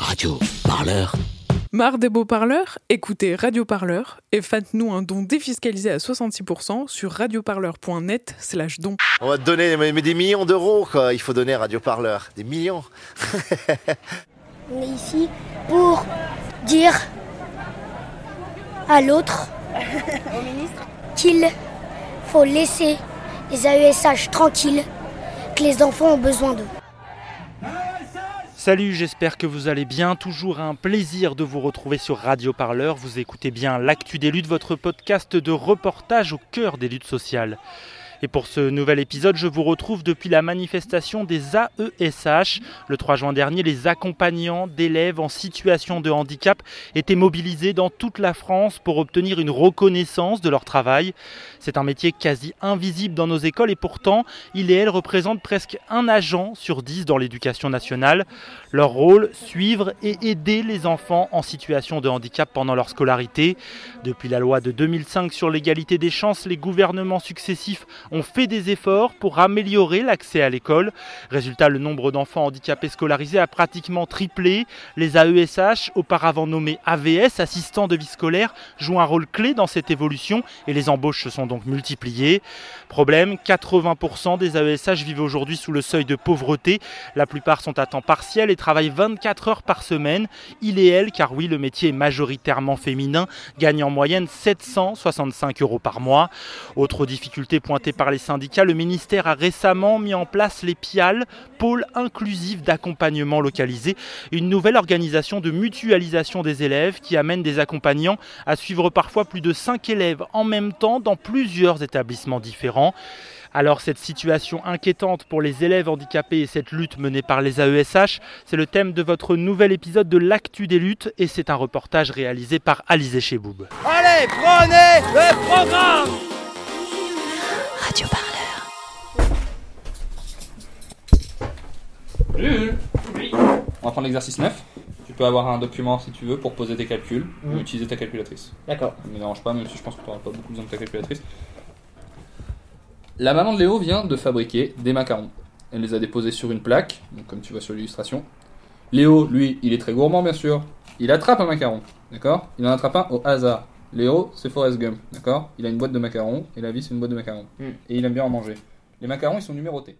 Radio Parleur. Marre des beaux parleurs Écoutez Radio Parleur et faites-nous un don défiscalisé à 66% sur radioparleur.net slash don. On va te donner mais, mais des millions d'euros, quoi. Il faut donner à Radio Parleur. Des millions. On est ici pour dire à l'autre qu'il faut laisser les AESH tranquilles, que les enfants ont besoin d'eux. Salut, j'espère que vous allez bien. Toujours un plaisir de vous retrouver sur Radio Parleur. Vous écoutez bien l'actu des luttes, votre podcast de reportage au cœur des luttes sociales. Et pour ce nouvel épisode, je vous retrouve depuis la manifestation des AESH. Le 3 juin dernier, les accompagnants d'élèves en situation de handicap étaient mobilisés dans toute la France pour obtenir une reconnaissance de leur travail. C'est un métier quasi invisible dans nos écoles et pourtant, il et elle représentent presque un agent sur dix dans l'éducation nationale. Leur rôle, suivre et aider les enfants en situation de handicap pendant leur scolarité. Depuis la loi de 2005 sur l'égalité des chances, les gouvernements successifs ont fait des efforts pour améliorer l'accès à l'école. Résultat, le nombre d'enfants handicapés scolarisés a pratiquement triplé. Les AESH, auparavant nommés AVS, assistants de vie scolaire, jouent un rôle clé dans cette évolution et les embauches se sont donc multipliées. Problème, 80% des AESH vivent aujourd'hui sous le seuil de pauvreté. La plupart sont à temps partiel et travaillent 24 heures par semaine. Il et elle, car oui, le métier est majoritairement féminin, gagnent en moyenne 765 euros par mois. Autre difficulté pointée par les syndicats, le ministère a récemment mis en place les PIAL, pôles inclusifs d'accompagnement localisé, une nouvelle organisation de mutualisation des élèves qui amène des accompagnants à suivre parfois plus de 5 élèves en même temps dans plusieurs établissements différents. Alors cette situation inquiétante pour les élèves handicapés et cette lutte menée par les AESH, c'est le thème de votre nouvel épisode de l'actu des luttes et c'est un reportage réalisé par Alizé Cheboub. Allez, prenez le programme Radio Parleur. Jules On va prendre l'exercice 9. Tu peux avoir un document si tu veux pour poser tes calculs ou utiliser ta calculatrice. D'accord. Ça ne me dérange pas, même si je pense que tu n'auras pas beaucoup besoin de ta calculatrice. La maman de Léo vient de fabriquer des macarons. Elle les a déposés sur une plaque, donc comme tu vois sur l'illustration. Léo, lui, il est très gourmand bien sûr. Il attrape un macaron, d'accord? Il en attrape un au hasard. Léo, c'est Forrest Gump, d'accord? Il a une boîte de macarons et la vie c'est une boîte de macarons. Mm. Et il aime bien en manger. Les macarons, ils sont numérotés.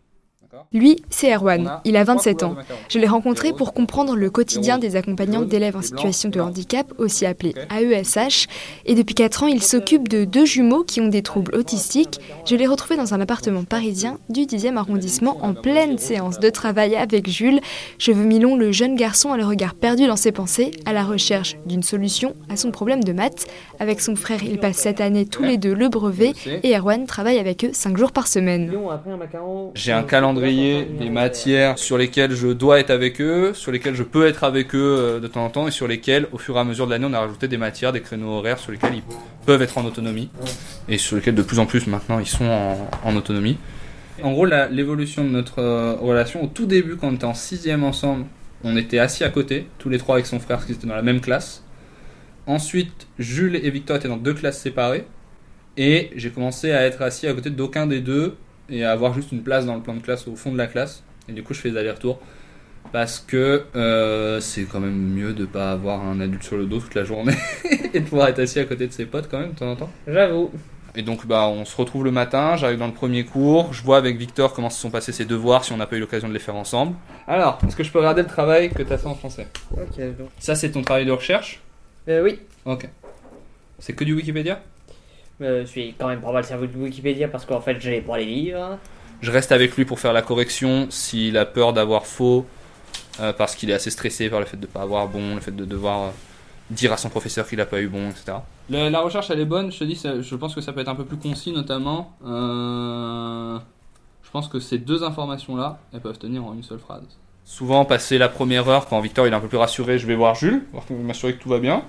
Lui, c'est Erwan. Il a trois 27 couleurs ans. Je l'ai rencontré pour comprendre le quotidien des accompagnants d'élèves en situation de handicap, aussi appelés. AESH. Et depuis 4 ans, il s'occupe de deux jumeaux qui ont des troubles autistiques. Je l'ai retrouvé dans un appartement parisien du 10e arrondissement en pleine séance de travail avec Jules. Cheveux mi-longs, le jeune garçon a le regard perdu dans ses pensées, à la recherche d'une solution à son problème de maths. Avec son frère, il passe cette année tous les deux le brevet et Erwan travaille avec eux 5 jours par semaine. J'ai un calendrier des matières sur lesquelles je dois être avec eux, sur lesquelles je peux être avec eux euh, de temps en temps et sur lesquelles, au fur et à mesure de l'année, on a rajouté des matières, des créneaux horaires sur lesquels ils peuvent être en autonomie et sur lesquels de plus en plus maintenant ils sont en, en autonomie. En gros, l'évolution de notre euh, relation, au tout début, quand on était en sixième ensemble, on était assis à côté, tous les trois avec son frère, qu'ils étaient dans la même classe. Ensuite, Jules et Victor étaient dans deux classes séparées. Et j'ai commencé à être assis à côté d'aucun des deux et à avoir juste une place dans le plan de classe au fond de la classe. Et du coup, je fais des allers-retours parce que euh, c'est quand même mieux de pas avoir un adulte sur le dos toute la journée et de pouvoir être assis à côté de ses potes quand même de temps en temps. J'avoue. Et donc, bah, on se retrouve le matin, j'arrive dans le premier cours, je vois avec Victor comment se sont passés ses devoirs, si on n'a pas eu l'occasion de les faire ensemble. Alors, est-ce que je peux regarder le travail que tu as fait en français? Ok, donc. Ça, c'est ton travail de recherche? Euh, oui. Ok. C'est que du Wikipédia? Je suis quand même pas mal servi de Wikipédia parce qu'en fait j'ai pas les livres. Je reste avec lui pour faire la correction s'il a peur d'avoir faux, euh, parce qu'il est assez stressé par le fait de ne pas avoir bon, le fait de devoir euh, dire à son professeur qu'il n'a pas eu bon, etc. Le- la recherche, elle est bonne, je te dis, ça- je pense que ça peut être un peu plus concis notamment. Euh, je pense que ces deux informations-là, elles peuvent tenir en une seule phrase. Souvent, passer la première heure, quand Victor il est un peu plus rassuré, je vais voir Jules, voir- m'assurer que tout va bien.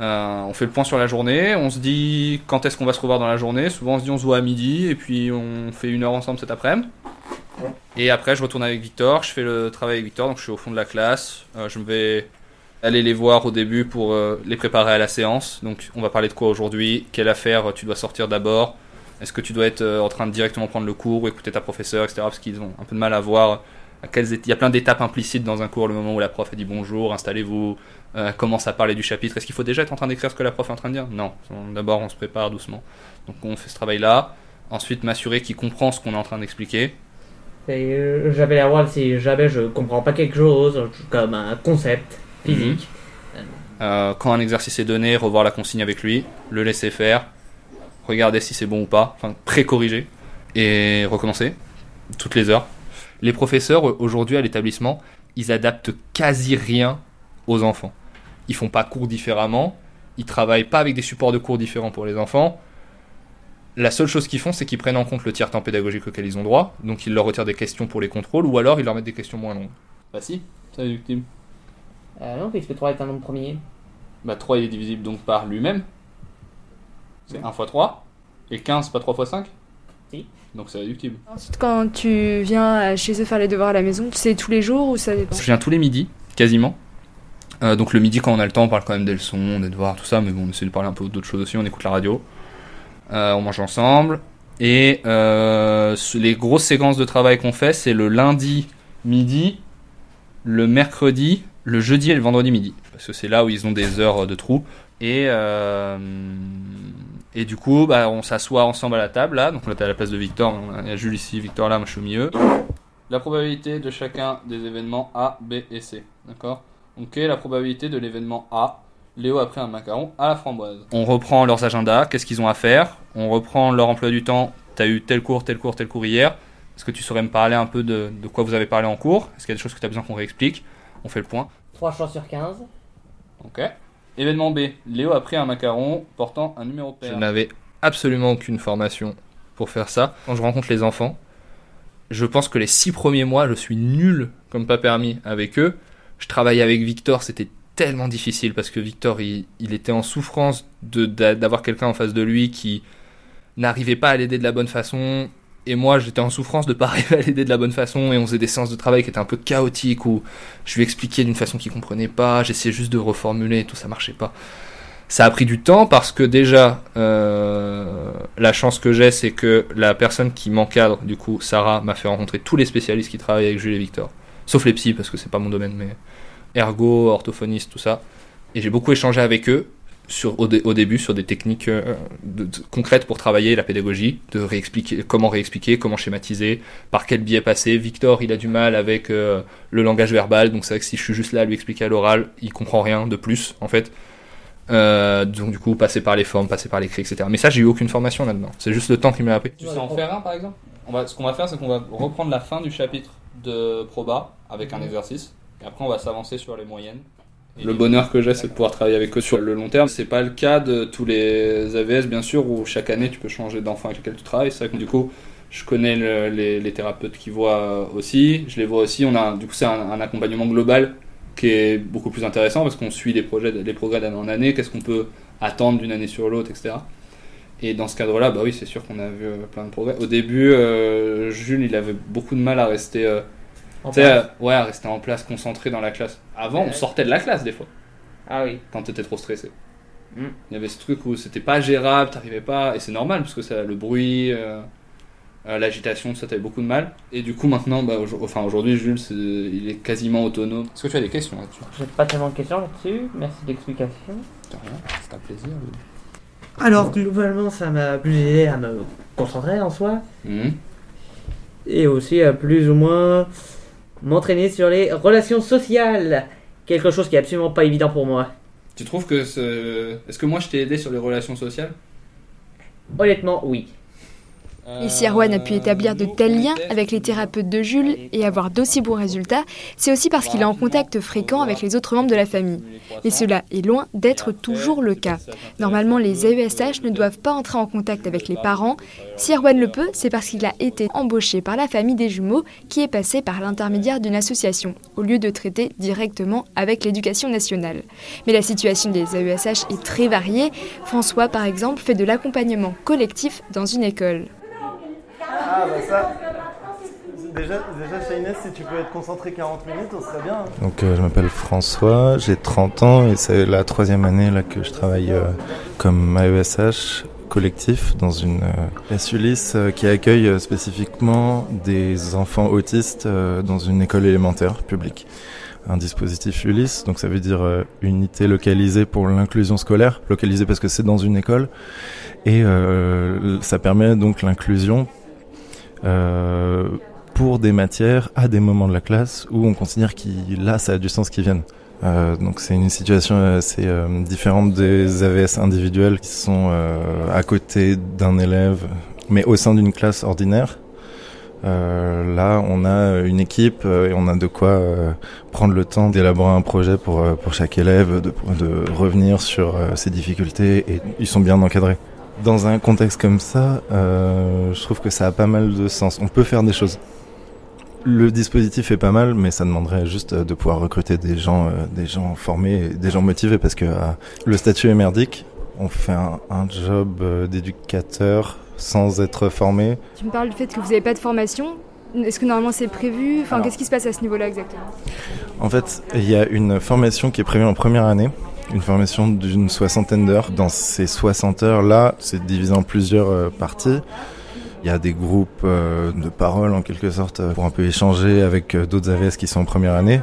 Euh, on fait le point sur la journée, on se dit quand est-ce qu'on va se revoir dans la journée. Souvent on se dit on se voit à midi et puis on fait une heure ensemble cet après-midi. Et après je retourne avec Victor, je fais le travail avec Victor, donc je suis au fond de la classe. Euh, je vais aller les voir au début pour euh, les préparer à la séance. Donc on va parler de quoi aujourd'hui, quelle affaire tu dois sortir d'abord, est-ce que tu dois être en train de directement prendre le cours ou écouter ta professeure, etc. Parce qu'ils ont un peu de mal à voir Il y a plein d'étapes implicites dans un cours, le moment où la prof a dit bonjour, installez-vous, euh, commence à parler du chapitre. Est-ce qu'il faut déjà être en train d'écrire ce que la prof est en train de dire? Non. D'abord, on se prépare doucement. Donc on fait ce travail-là. Ensuite, m'assurer qu'il comprend ce qu'on est en train d'expliquer. Euh, j'appelle à roi si jamais je comprends pas quelque chose, comme un concept physique. Euh, quand un exercice est donné, revoir la consigne avec lui, le laisser faire, regarder si c'est bon ou pas, enfin pré-corriger et recommencer toutes les heures. Les professeurs aujourd'hui à l'établissement, ils adaptent quasi rien aux enfants. Ils font pas cours différemment, ils travaillent pas avec des supports de cours différents pour les enfants. La seule chose qu'ils font, c'est qu'ils prennent en compte le tiers-temps pédagogique auquel ils ont droit, donc ils leur retirent des questions pour les contrôles, ou alors ils leur mettent des questions moins longues. Bah si, ça est Tim. Euh, non, puisque 3 est un nombre premier. Bah 3 il est divisible donc par lui-même. C'est 1 fois 3. Et 15 pas 3 fois 5 Si. Donc c'est réductible. Ensuite, quand tu viens chez eux faire les devoirs à la maison, tu sais tous les jours ou ça dépend Je viens tous les midis, quasiment. Euh, donc le midi, quand on a le temps, on parle quand même des leçons, des devoirs, tout ça, mais bon, on essaie de parler un peu d'autres choses aussi, on écoute la radio. Euh, on mange ensemble. Et euh, les grosses séquences de travail qu'on fait, c'est le lundi midi, le mercredi, le jeudi et le vendredi midi. Parce que c'est là où ils ont des heures de trou. Et, euh, et du coup, bah, on s'assoit ensemble à la table, là. Donc là, t'es à la place de Victor. Il y a Jules ici, Victor là, moi je suis au milieu. La probabilité de chacun des événements A, B et C. D'accord? Ok, la probabilité de l'événement A? Léo a pris un macaron à la framboise. On reprend leurs agendas, qu'est-ce qu'ils ont à faire? On reprend leur emploi du temps. T'as eu tel cours, tel cours, tel cours hier. Est-ce que tu saurais me parler un peu de, de quoi vous avez parlé en cours? Est-ce qu'il y a des choses que tu as besoin qu'on réexplique? On fait le point. 3 chances sur 15. Ok. Événement B. Léo a pris un macaron portant un numéro pair. Je n'avais absolument aucune formation pour faire ça. Quand je rencontre les enfants, je pense que les six premiers mois, je suis nul comme pas permis avec eux. Je travaillais avec Victor, c'était tellement difficile parce que Victor, il, il était en souffrance d'avoir quelqu'un en face de lui qui n'arrivait pas à l'aider de la bonne façon. Et moi, j'étais en souffrance de pas arriver à l'aider de la bonne façon. Et on faisait des séances de travail qui étaient un peu chaotiques où je lui expliquais d'une façon qu'il comprenait pas. J'essayais juste de reformuler et tout, ça marchait pas. Ça a pris du temps parce que déjà, euh, la chance que j'ai, c'est que la personne qui m'encadre, du coup, Sarah, m'a fait rencontrer tous les spécialistes qui travaillent avec Jules et Victor. Sauf les psys, parce que c'est pas mon domaine, mais ergo, orthophoniste, tout ça. Et j'ai beaucoup échangé avec eux sur, au, dé- au début sur des techniques euh, de- de- concrètes pour travailler la pédagogie, de réexpliquer comment réexpliquer, comment schématiser, par quel biais passer. Victor, il a du mal avec euh, le langage verbal, donc c'est vrai que si je suis juste là à lui expliquer à l'oral, il comprend rien de plus en fait. Euh, donc du coup, passer par les formes, passer par l'écrit, etc. Mais ça, j'ai eu aucune formation là-dedans. C'est juste le temps qui m'a appris. Tu sais en faire un par exemple? On va, Ce qu'on va faire, c'est qu'on va reprendre la fin du chapitre de Proba avec un exercice, et après on va s'avancer sur les moyennes. Le bonheur que j'ai, c'est de pouvoir travailler avec eux sur le long terme. C'est pas le cas de tous les AVS, bien sûr, où chaque année tu peux changer d'enfant avec lequel tu travailles. C'est vrai que du coup, je connais le- les, les thérapeutes qui voient aussi. Je les vois aussi. On a, du coup, c'est un, un accompagnement global qui est beaucoup plus intéressant parce qu'on suit les projets, les progrès d'année en année. Qu'est-ce qu'on peut attendre d'une année sur l'autre, etc. Et dans ce cadre-là, bah oui, c'est sûr qu'on a vu euh, plein de progrès. Au début, euh, Jules, il avait beaucoup de mal à rester. euh, tu sais, euh, ouais, rester en place, concentré dans la classe. Avant, on sortait de la classe des fois, Ah oui. quand t'étais trop stressé. Mm. Il y avait ce truc où c'était pas gérable, t'arrivais pas, et c'est normal parce que ça, le bruit, euh, euh, l'agitation, ça t'avait beaucoup de mal. Et du coup, maintenant, bah, enfin aujourd'hui, Jules, il est quasiment autonome. Est-ce que tu as des questions là-dessus? J'ai pas tellement de questions là-dessus. Merci de l'explication. De rien, c'est un plaisir. Alors, globalement, ça m'a plus aidé à me concentrer en soi. Mhm. Et aussi à plus ou moins m'entraîner sur les relations sociales. Quelque chose qui est absolument pas évident pour moi. Tu trouves que ce- est-ce que moi je t'ai aidé sur les relations sociales? Honnêtement, oui. Et si Erwan a pu établir de tels liens avec les thérapeutes de Jules et avoir d'aussi bons résultats, c'est aussi parce qu'il est en contact fréquent avec les autres membres de la famille. Mais cela est loin d'être toujours le cas. Normalement, les AESH ne doivent pas entrer en contact avec les parents. Si Erwan le peut, c'est parce qu'il a été embauché par la famille des jumeaux qui est passé par l'intermédiaire d'une association, au lieu de traiter directement avec l'éducation nationale. Mais la situation des AESH est très variée. François, par exemple, fait de l'accompagnement collectif dans une école. Ah bah ça. Déjà, déjà Shainès, si tu peux être concentré 40 minutes, on serait bien. hein. Donc euh, je m'appelle François, j'ai 30 ans et c'est la troisième année là que je travaille euh, comme AESH collectif dans une classe Ulysse qui accueille spécifiquement des enfants autistes dans une école élémentaire publique un dispositif Ulysse, donc ça veut dire euh, unité localisée pour l'inclusion scolaire, localisée parce que c'est dans une école, et euh, ça permet donc l'inclusion euh, pour des matières à des moments de la classe où on considère qu'il là ça a du sens qu'ils viennent. Euh, donc c'est une situation assez euh, différente des AVS individuels qui sont à côté d'un élève, mais au sein d'une classe ordinaire. Euh, là, on a une équipe euh, et on a de quoi euh, prendre le temps d'élaborer un projet pour, pour chaque élève, de, de revenir sur ses difficultés et ils sont bien encadrés. Dans un contexte comme ça, je trouve que ça a pas mal de sens. On peut faire des choses. Le dispositif est pas mal, mais ça demanderait juste de pouvoir recruter des gens, des gens formés, des gens motivés, parce que le statut est merdique. On fait un, un job d'éducateur sans être formé. Tu me parles du fait que vous n'avez pas de formation. Est-ce que normalement c'est prévu? Enfin, qu'est-ce qui se passe à ce niveau-là exactement? En fait, il y a une formation qui est prévue en première année, une formation d'une soixantaine d'heures. Dans ces 60 heures-là, c'est divisé en plusieurs euh, parties. Il y a des groupes euh, de parole en quelque sorte pour un peu échanger avec euh, d'autres AVS qui sont en première année.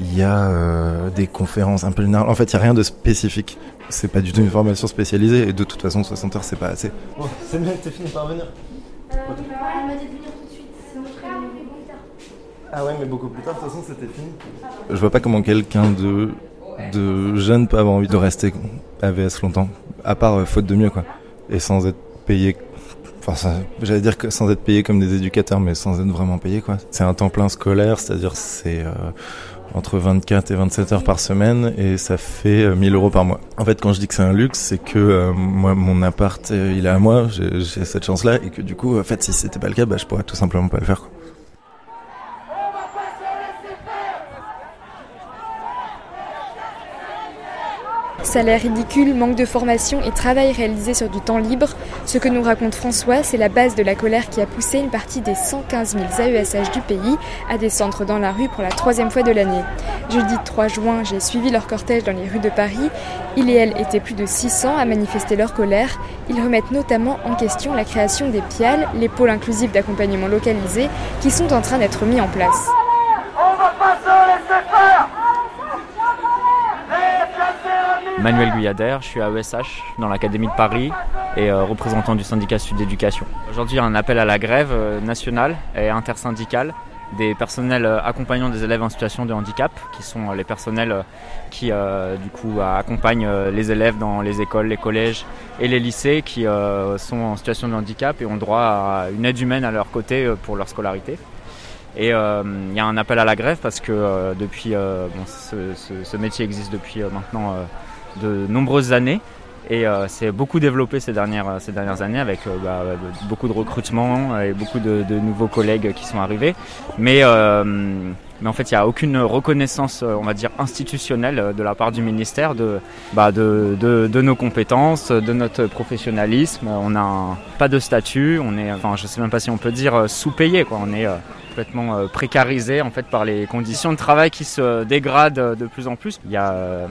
Il y a des conférences un peu générales. En fait, il n'y a rien de spécifique c'est pas du tout une formation spécialisée et de toute façon 60 heures c'est pas assez. Bon, c'est bien que t'aies fini par venir. Euh, elle m'a dit de venir tout de suite, sinon je. Ah ouais, mais beaucoup plus tard, de toute façon c'était fini. Je vois pas comment quelqu'un de, de jeune peut avoir envie de rester AVS longtemps, à part euh, faute de mieux quoi, et sans être payé. Enfin, j'allais dire que sans être payé comme des éducateurs, mais sans être vraiment payé quoi. C'est un temps plein scolaire, c'est-à-dire c'est euh, entre 24 et 27 heures par semaine et ça fait 1000 euh, euros par mois. En fait, quand je dis que c'est un luxe, c'est que euh, moi, mon appart, il est à moi, j'ai cette chance-là et que du coup, en fait, si c'était pas le cas, bah, je pourrais tout simplement pas le faire. Quoi. Salaire ridicule, manque de formation et travail réalisé sur du temps libre, ce que nous raconte François, c'est la base de la colère qui a poussé une partie des 115 000 AESH du pays à descendre dans la rue pour la troisième fois de l'année. Jeudi 3 juin, j'ai suivi leur cortège dans les rues de Paris. Ils et elles étaient plus de 600 à manifester leur colère. Ils remettent notamment en question la création des PIAL, les pôles inclusifs d'accompagnement localisés, qui sont en train d'être mis en place. Manuel Guyader, je suis à ESH dans l'Académie de Paris et euh, représentant du syndicat Sud d'éducation. Aujourd'hui, il y a un appel à la grève euh, nationale et intersyndicale des personnels euh, accompagnant des élèves en situation de handicap, qui sont les personnels qui du coup accompagnent les élèves dans les écoles, les collèges et les lycées qui sont en situation de handicap et ont droit à une aide humaine à leur côté pour leur scolarité. Et il y a un appel à la grève parce que depuis, ce, métier existe depuis maintenant de nombreuses années. Et euh, c'est beaucoup développé ces dernières, ces dernières années avec euh, bah, beaucoup de recrutement et beaucoup de, nouveaux collègues qui sont arrivés. Mais, euh, mais en fait, il n'y a aucune reconnaissance, on va dire, institutionnelle de la part du ministère de, bah, de, de, nos compétences, de notre professionnalisme. On n'a pas de statut, on est, enfin, je sais même pas si on peut dire sous-payé. Quoi. On est complètement précarisé en fait, par les conditions de travail qui se dégradent de plus en plus. Il y a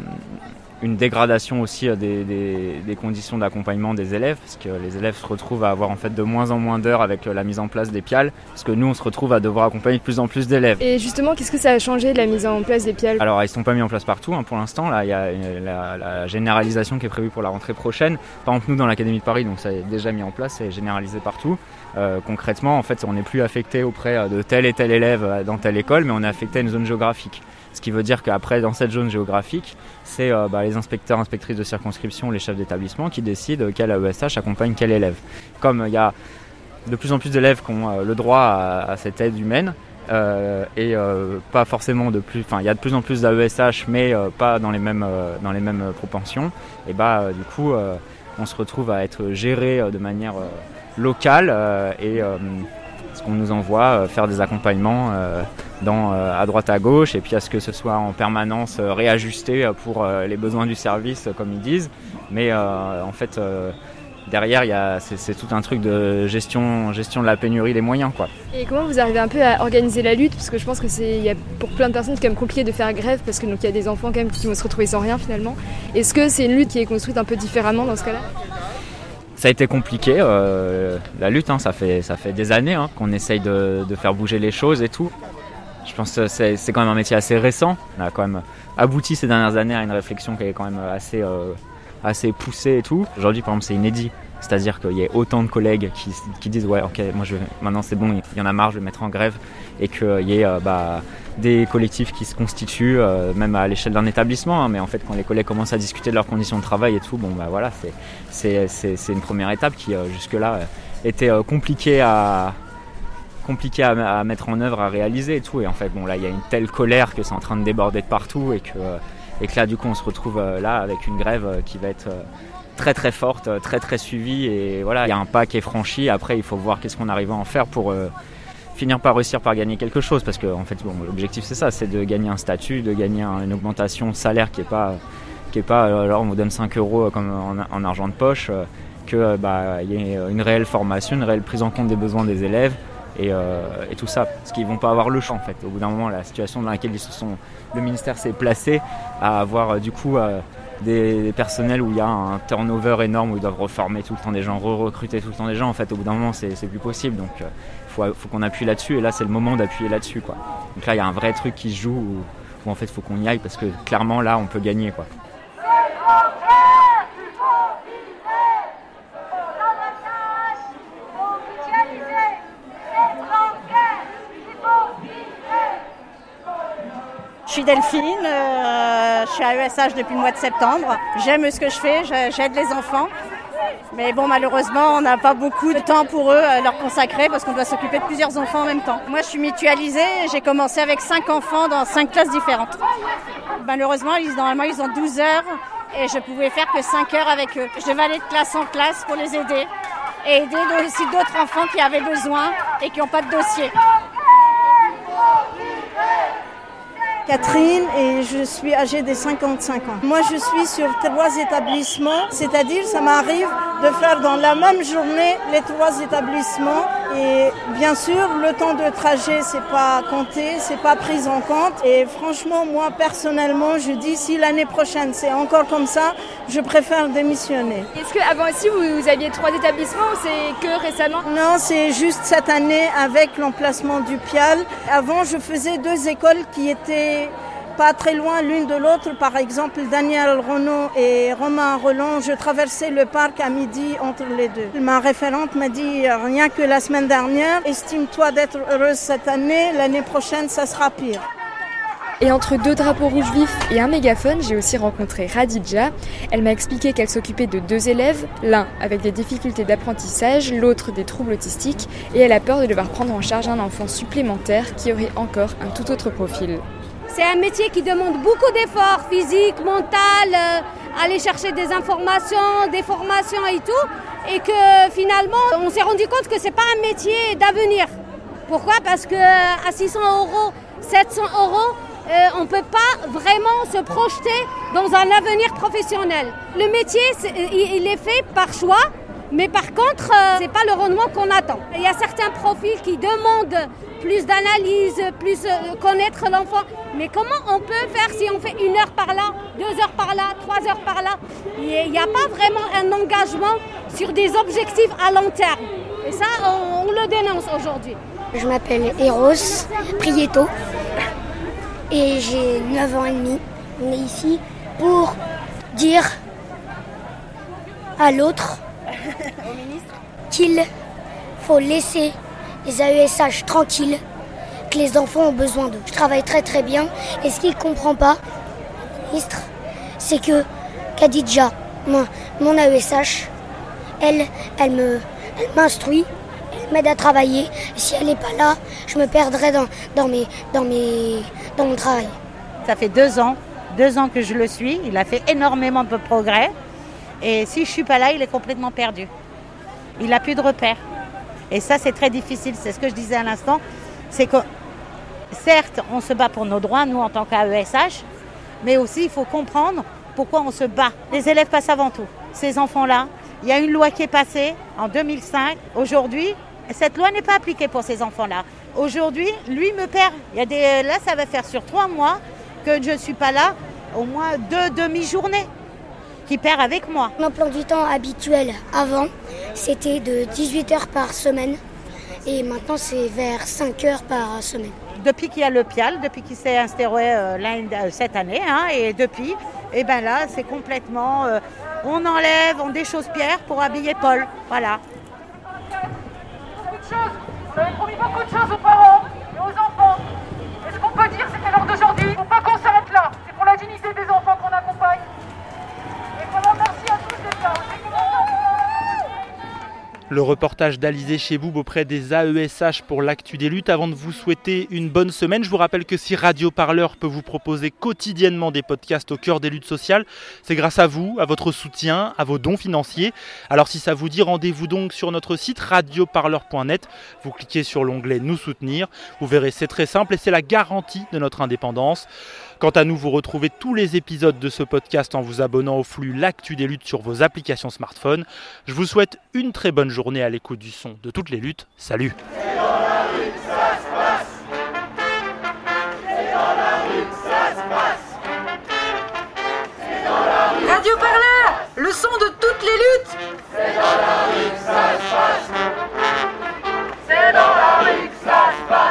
une dégradation aussi euh, des, des, conditions d'accompagnement des élèves, parce que les élèves se retrouvent à avoir en fait de moins en moins d'heures avec euh, la mise en place des PIAL, parce que nous on se retrouve à devoir accompagner de plus en plus d'élèves. Et justement, qu'est-ce que ça a changé de la mise en place des PIAL Alors ils ne sont pas mis en place partout hein, pour l'instant, là il y a la, la, généralisation qui est prévue pour la rentrée prochaine. Par exemple nous dans l'Académie de Paris, donc ça est déjà mis en place, c'est généralisé partout. Euh, concrètement, en fait, on n'est plus affecté auprès de tel et tel élève dans telle école, mais on est affecté à une zone géographique. Ce qui veut dire qu'après, dans cette zone géographique, c'est euh, bah, les inspecteurs, inspectrices de circonscription, les chefs d'établissement qui décident quel AESH accompagne quel élève. Comme il y a de plus en plus d'élèves qui ont euh, le droit à, cette aide humaine, euh, et pas forcément de plus. Enfin, il y a de plus en plus d'AESH, mais pas dans les mêmes dans les mêmes propensions. Et bah, du coup, on se retrouve à être géré de manière locale et ce qu'on nous envoie faire des accompagnements dans, euh, à droite à gauche et puis à ce que ce soit en permanence euh, réajusté pour euh, les besoins du service comme ils disent. Mais en fait derrière, c'est, tout un truc de gestion, gestion de la pénurie des moyens. Quoi. Et comment vous arrivez un peu à organiser la lutte? Parce que je pense que c'est, pour plein de personnes, quand même compliqué de faire grève parce qu'il y a des enfants quand même qui vont se retrouver sans rien finalement. Est-ce que c'est une lutte qui est construite un peu différemment dans ce cas-là? Ça a été compliqué, euh, la lutte, hein, ça, fait, des années hein, qu'on essaye de, de, faire bouger les choses et tout. Je pense que c'est quand même un métier assez récent. On a quand même abouti ces dernières années à une réflexion qui est quand même assez, euh, assez poussée et tout. Aujourd'hui, par exemple, c'est inédit. C'est-à-dire qu'il y ait autant de collègues qui, disent ouais ok moi je maintenant c'est bon il y en a marre je vais mettre en grève et qu'il y ait euh, bah, des collectifs qui se constituent euh, même à l'échelle d'un établissement hein, mais en fait quand les collègues commencent à discuter de leurs conditions de travail et tout bon bah voilà c'est une première étape qui euh, jusque là était compliquée à compliqué à, à, mettre en œuvre à réaliser et tout et en fait bon là il y a une telle colère que c'est en train de déborder de partout et que et que là du coup on se retrouve là avec une grève qui va être très très forte, très très suivie et voilà, il y a un pas qui est franchi. Après, il faut voir qu'est-ce qu'on arrive à en faire pour euh, finir par réussir par gagner quelque chose parce que en fait, l'objectif c'est ça, c'est de gagner un statut, de gagner une augmentation de salaire qui est pas qui est pas alors on vous donne 5 euros comme en, argent de poche, euh, que bah y ait une réelle formation, une réelle prise en compte des besoins des élèves. Et, euh, et, tout ça, parce qu'ils vont pas avoir le champ en fait. Au bout d'un moment, la situation dans laquelle ils se sont, le ministère s'est placé à avoir du coup des, personnels où il y a un turnover énorme, où ils doivent reformer tout le temps des gens, re-recruter tout le temps des gens. En fait, au bout d'un moment, c'est plus possible. Donc, il euh, faut, qu'on appuie là-dessus. Et là, c'est le moment d'appuyer là-dessus. Donc là, il y a un vrai truc qui se joue où, en fait, il faut qu'on y aille parce que clairement, là, on peut gagner. Suis Delphine, euh, je suis à ESH depuis le mois de septembre. J'aime ce que je fais, j'aide les enfants. Mais bon, malheureusement, on n'a pas beaucoup de temps pour eux à leur consacrer parce qu'on doit s'occuper de plusieurs enfants en même temps. Moi, je suis mutualisée. J'ai commencé avec 5 enfants dans 5 classes différentes. Malheureusement, ils, normalement, ils ont 12 heures et je pouvais faire que 5 heures avec eux. Je devais aller de classe en classe pour les aider et aider aussi d'autres enfants qui avaient besoin et qui n'ont pas de dossier. Catherine et je suis âgée de 55 ans. Moi, je suis sur trois établissements, c'est-à-dire ça m'arrive de faire dans la même journée les trois établissements. Et bien sûr, le temps de trajet, c'est pas compté, c'est pas pris en compte. Et franchement, moi, personnellement, je dis si l'année prochaine c'est encore comme ça, je préfère démissionner. Est-ce qu'avant aussi, vous, aviez trois établissements ou c'est que récemment? Non, c'est juste cette année avec l'emplacement du PIAL. Avant, je faisais deux écoles qui étaient pas très loin l'une de l'autre. Par exemple, Daniel Renault et Romain Roland, je traversais le parc à midi entre les deux. Ma référente m'a dit rien que la semaine dernière, estime-toi d'être heureuse cette année, l'année prochaine, ça sera pire. Et entre deux drapeaux rouges vifs et un mégaphone, j'ai aussi rencontré Radija. Elle m'a expliqué qu'elle s'occupait de deux élèves, l'un avec des difficultés d'apprentissage, l'autre des troubles autistiques, et elle a peur de devoir prendre en charge un enfant supplémentaire qui aurait encore un tout autre profil. C'est un métier qui demande beaucoup d'efforts physiques, mental, euh, aller chercher des informations, des formations et tout. Et que finalement, on s'est rendu compte que ce n'est pas un métier d'avenir. Pourquoi? Parce qu'à 600 euros, 700 euros, euh, on ne peut pas vraiment se projeter dans un avenir professionnel. Le métier, il est fait par choix, mais par contre, euh, ce n'est pas le rendement qu'on attend. Il y a certains profils qui demandent plus d'analyse, plus euh, connaître l'enfant. Mais comment on peut faire si on fait une heure par là, deux heures par là, trois heures par là? Il n'y a pas vraiment un engagement sur des objectifs à long terme. Et ça, on, le dénonce aujourd'hui. Je m'appelle Eros Prieto et j'ai 9 ans et demi. On est ici pour dire à l'autre qu'il faut laisser les AESH tranquilles, que les enfants ont besoin d'eux. Je travaille très très bien et ce qu'il ne comprend pas, ministre, c'est que Khadija, mon, mon AESH, elle, elle me, m'instruit, elle m'aide à travailler. Et si elle n'est pas là, je me perdrai dans, dans, mes, dans, mes, dans mon travail. Ça fait deux ans, deux ans que je le suis. Il a fait énormément de progrès. Et si je ne suis pas là, il est complètement perdu. Il n'a plus de repères. Et ça, c'est très difficile. C'est ce que je disais à l'instant. C'est que, certes, on se bat pour nos droits, nous, en tant qu'AESH, mais aussi, il faut comprendre pourquoi on se bat. Les élèves passent avant tout. Ces enfants-là, il y a une loi qui est passée en 2005. Aujourd'hui, cette loi n'est pas appliquée pour ces enfants-là. Aujourd'hui, lui me perd. Là, ça va faire sur trois mois que je ne suis pas là, au moins deux demi-journées. Qui perd avec moi. Mon emploi du temps habituel avant, c'était de 18 heures par semaine. Et maintenant, c'est vers 5 heures par semaine. Depuis qu'il y a le PIAL, depuis qu'il s'est instauré euh, euh, cette année, hein, et depuis, et eh ben là, c'est complètement. Euh, on enlève, on déchausse Pierre pour habiller Paul. Voilà. Beaucoup de choses. Vous avez promis beaucoup de choses aux Le reportage d'Alizé Cheboub auprès des AESH pour l'actu des luttes. Avant de vous souhaiter une bonne semaine, je vous rappelle que si Radio Parleur peut vous proposer quotidiennement des podcasts au cœur des luttes sociales, c'est grâce à vous, à votre soutien, à vos dons financiers. Alors si ça vous dit, rendez-vous donc sur notre site radioparleur.net. Vous cliquez sur l'onglet Nous soutenir. Vous verrez, c'est très simple et c'est la garantie de notre indépendance. Quant à nous, vous retrouvez tous les épisodes de ce podcast en vous abonnant au flux L'actu des luttes sur vos applications smartphone. Je vous souhaite une très bonne journée à l'écoute du son de toutes les luttes. Salut Radio Parleur, le son de toutes les luttes C'est dans la rue que ça se passe C'est dans la rue que ça se passe